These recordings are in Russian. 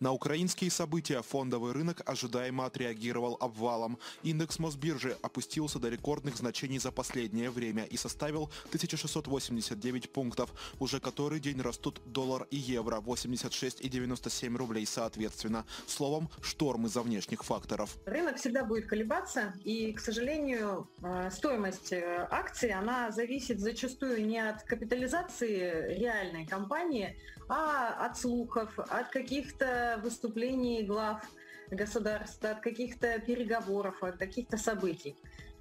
На украинские события фондовый рынок ожидаемо отреагировал обвалом. Индекс Мосбиржи опустился до рекордных значений за последнее время и составил 1689 пунктов. Уже который день растут доллар и евро 86 и 97 рублей соответственно. Словом, шторм из-за внешних факторов. Рынок всегда будет колебаться, и, к сожалению, э, стоимость э, акций, она зависит зачастую не от капитализации реальной компании, а от слухов, от каких-то выступлений глав государства, от каких-то переговоров, от каких-то событий.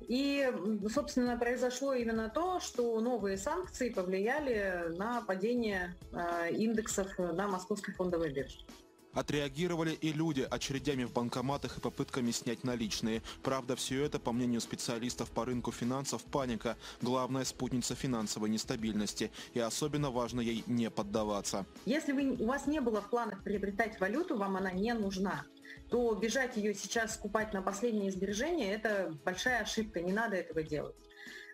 И, собственно, произошло именно то, что новые санкции повлияли на падение э, индексов на московской фондовой бирже. Отреагировали и люди очередями в банкоматах и попытками снять наличные. Правда, все это, по мнению специалистов по рынку финансов, паника – главная спутница финансовой нестабильности. И особенно важно ей не поддаваться. Если вы, у вас не было в планах приобретать валюту, вам она не нужна то бежать ее сейчас скупать на последние сбережения – это большая ошибка, не надо этого делать.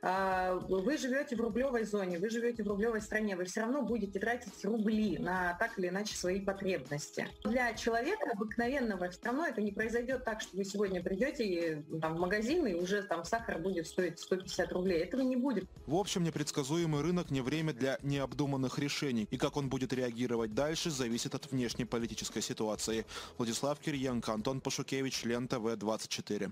А, вы живете в рублевой зоне, вы живете в рублевой стране, вы все равно будете тратить рубли на так или иначе свои потребности. Для человека обыкновенного все равно это не произойдет так, что вы сегодня придете там, в магазин и уже там сахар будет стоить 150 рублей. Этого не будет. В общем, непредсказуемый рынок не время для необдуманных решений. И как он будет реагировать дальше, зависит от внешней политической ситуации. Владислав Кирьенко, Антон Пашукевич, Лента В24.